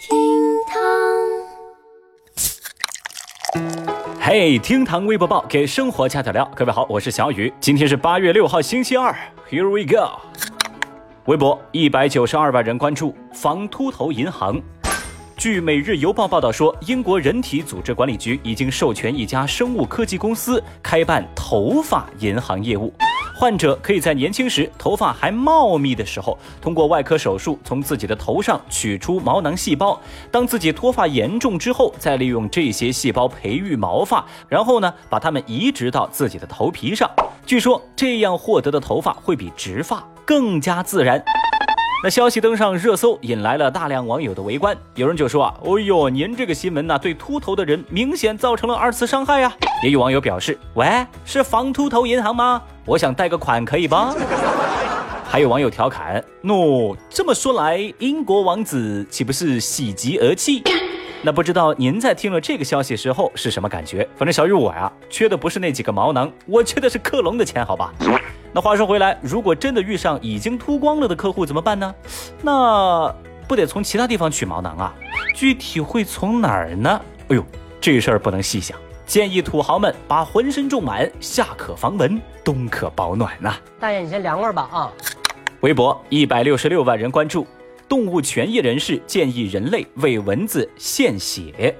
厅堂，嘿，厅堂微博报给生活加点料。各位好，我是小雨，今天是八月六号，星期二。Here we go。微博一百九十二万人关注防秃头银行。据《每日邮报》报道说，英国人体组织管理局已经授权一家生物科技公司开办头发银行业务。患者可以在年轻时头发还茂密的时候，通过外科手术从自己的头上取出毛囊细胞；当自己脱发严重之后，再利用这些细胞培育毛发，然后呢，把它们移植到自己的头皮上。据说这样获得的头发会比植发更加自然。那消息登上热搜，引来了大量网友的围观。有人就说啊，哦哟，您这个新闻呢，对秃头的人明显造成了二次伤害呀。也有网友表示，喂，是防秃头银行吗？我想贷个款可以吧？还有网友调侃，喏，这么说来，英国王子岂不是喜极而泣？那不知道您在听了这个消息时候是什么感觉？反正小雨我呀，缺的不是那几个毛囊，我缺的是克隆的钱，好吧？那话说回来，如果真的遇上已经秃光了的客户怎么办呢？那不得从其他地方取毛囊啊？具体会从哪儿呢？哎呦，这事儿不能细想。建议土豪们把浑身种满，夏可防蚊，冬可保暖呐。大爷，你先凉快吧啊！微博一百六十六万人关注，动物权益人士建议人类为蚊子献血。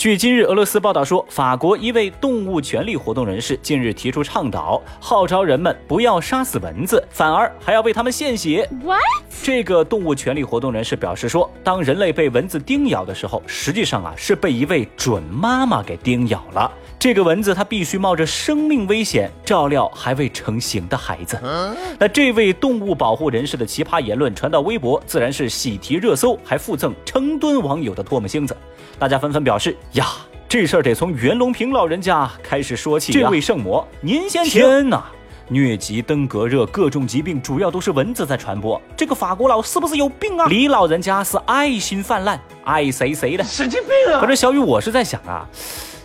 据今日俄罗斯报道说，法国一位动物权利活动人士近日提出倡导，号召人们不要杀死蚊子，反而还要为他们献血。What？这个动物权利活动人士表示说，当人类被蚊子叮咬的时候，实际上啊是被一位准妈妈给叮咬了。这个蚊子它必须冒着生命危险照料还未成型的孩子。那这位动物保护人士的奇葩言论传到微博，自然是喜提热搜，还附赠成吨网友的唾沫星子。大家纷纷表示呀，这事儿得从袁隆平老人家开始说起。这位圣魔，您先天呐，疟疾、登革热各种疾病主要都是蚊子在传播。这个法国佬是不是有病啊？李老人家是爱心泛滥，爱谁谁的，神经病啊！可是小雨，我是在想啊，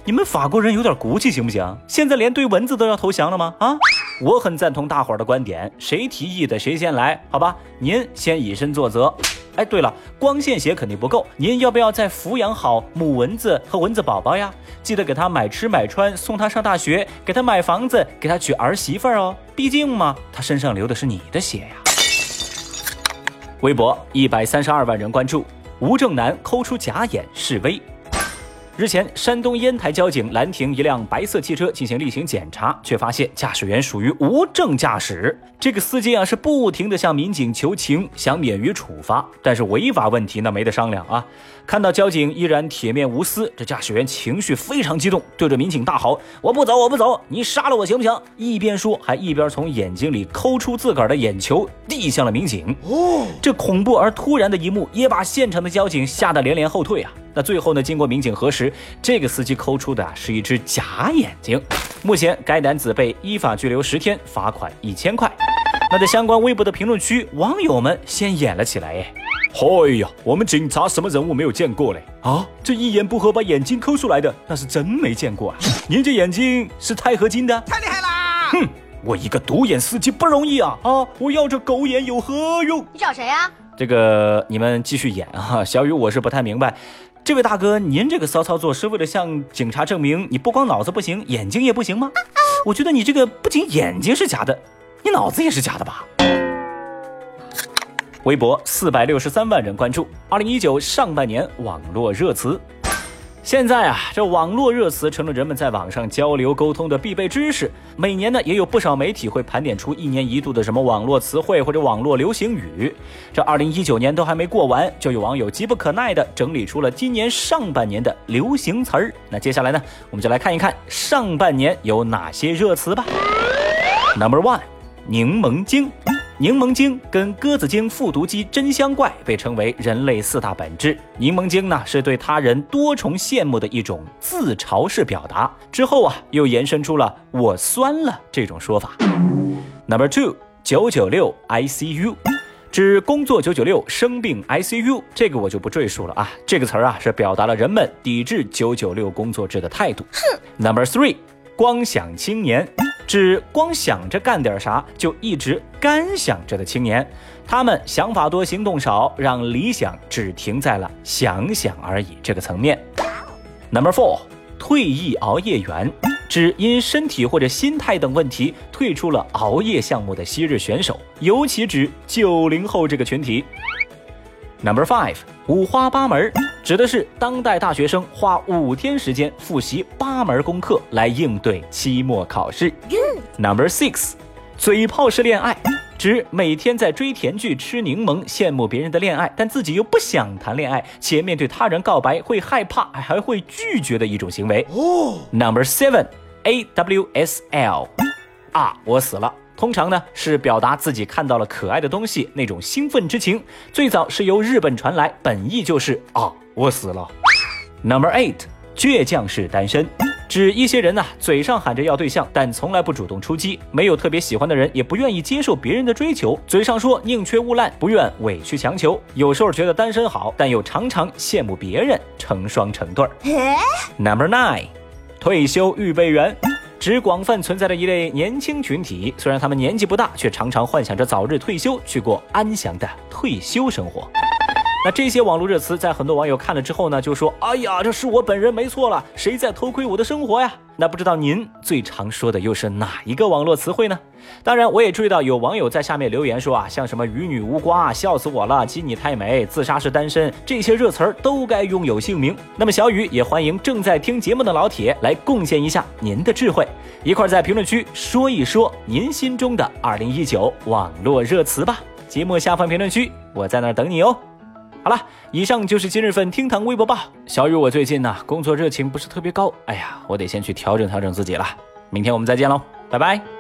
你们法国人有点骨气行不行？现在连对蚊子都要投降了吗？啊，我很赞同大伙儿的观点，谁提议的谁先来，好吧？您先以身作则。哎，对了，光献血肯定不够，您要不要再抚养好母蚊子和蚊子宝宝呀？记得给他买吃买穿，送他上大学，给他买房子，给他娶儿媳妇儿哦。毕竟嘛，他身上流的是你的血呀。微博一百三十二万人关注，吴正南抠出假眼示威。日前，山东烟台交警拦停一辆白色汽车进行例行检查，却发现驾驶员属于无证驾驶。这个司机啊是不停的向民警求情，想免于处罚，但是违法问题那没得商量啊！看到交警依然铁面无私，这驾驶员情绪非常激动，对着民警大吼：“我不走，我不走，你杀了我行不行？”一边说，还一边从眼睛里抠出自个儿的眼球，递向了民警。哦，这恐怖而突然的一幕，也把现场的交警吓得连连后退啊！那最后呢？经过民警核实，这个司机抠出的啊是一只假眼睛。目前该男子被依法拘留十天，罚款一千块。那在相关微博的评论区，网友们先演了起来。哎，嗨呀，我们警察什么人物没有见过嘞？啊，这一言不合把眼睛抠出来的，那是真没见过啊！您这眼睛是钛合金的？太厉害啦！哼，我一个独眼司机不容易啊！啊，我要这狗眼有何用？你找谁呀？这个你们继续演啊！小雨，我是不太明白。这位大哥，您这个骚操作是为了向警察证明你不光脑子不行，眼睛也不行吗？我觉得你这个不仅眼睛是假的，你脑子也是假的吧？微博四百六十三万人关注，二零一九上半年网络热词。现在啊，这网络热词成了人们在网上交流沟通的必备知识。每年呢，也有不少媒体会盘点出一年一度的什么网络词汇或者网络流行语。这二零一九年都还没过完，就有网友急不可耐地整理出了今年上半年的流行词儿。那接下来呢，我们就来看一看上半年有哪些热词吧。Number one，柠檬精。柠檬精跟鸽子精、复读机真香怪被称为人类四大本质。柠檬精呢，是对他人多重羡慕的一种自嘲式表达。之后啊，又延伸出了“我酸了”这种说法。Number two，九九六 ICU，指工作九九六生病 ICU，这个我就不赘述了啊。这个词儿啊，是表达了人们抵制九九六工作制的态度。Number three，光想青年。指光想着干点啥就一直干想着的青年。他们想法多，行动少，让理想只停在了想想而已这个层面。Number four，退役熬夜员，指因身体或者心态等问题退出了熬夜项目的昔日选手，尤其指九零后这个群体。Number five，五花八门，指的是当代大学生花五天时间复习八门功课来应对期末考试。Number six，嘴炮式恋爱，指每天在追甜剧、吃柠檬，羡慕别人的恋爱，但自己又不想谈恋爱，且面对他人告白会害怕，还会拒绝的一种行为。Number seven，A W S L，啊，我死了。通常呢是表达自己看到了可爱的东西那种兴奋之情，最早是由日本传来，本意就是啊我死了。Number eight，倔强式单身，指一些人呢嘴上喊着要对象，但从来不主动出击，没有特别喜欢的人，也不愿意接受别人的追求，嘴上说宁缺毋滥，不愿委曲强求，有时候觉得单身好，但又常常羡慕别人成双成对儿。Number nine，退休预备员。指广泛存在的一类年轻群体，虽然他们年纪不大，却常常幻想着早日退休，去过安详的退休生活。那这些网络热词，在很多网友看了之后呢，就说：“哎呀，这是我本人没错了，谁在偷窥我的生活呀？”那不知道您最常说的又是哪一个网络词汇呢？当然，我也注意到有网友在下面留言说啊，像什么“与女无瓜”“笑死我了”“鸡你太美”“自杀式单身”这些热词儿都该拥有姓名。那么小雨也欢迎正在听节目的老铁来贡献一下您的智慧，一块儿在评论区说一说您心中的2019网络热词吧。节目下方评论区，我在那儿等你哦。好了，以上就是今日份厅堂微博报。小雨，我最近呢工作热情不是特别高，哎呀，我得先去调整调整自己了。明天我们再见喽，拜拜。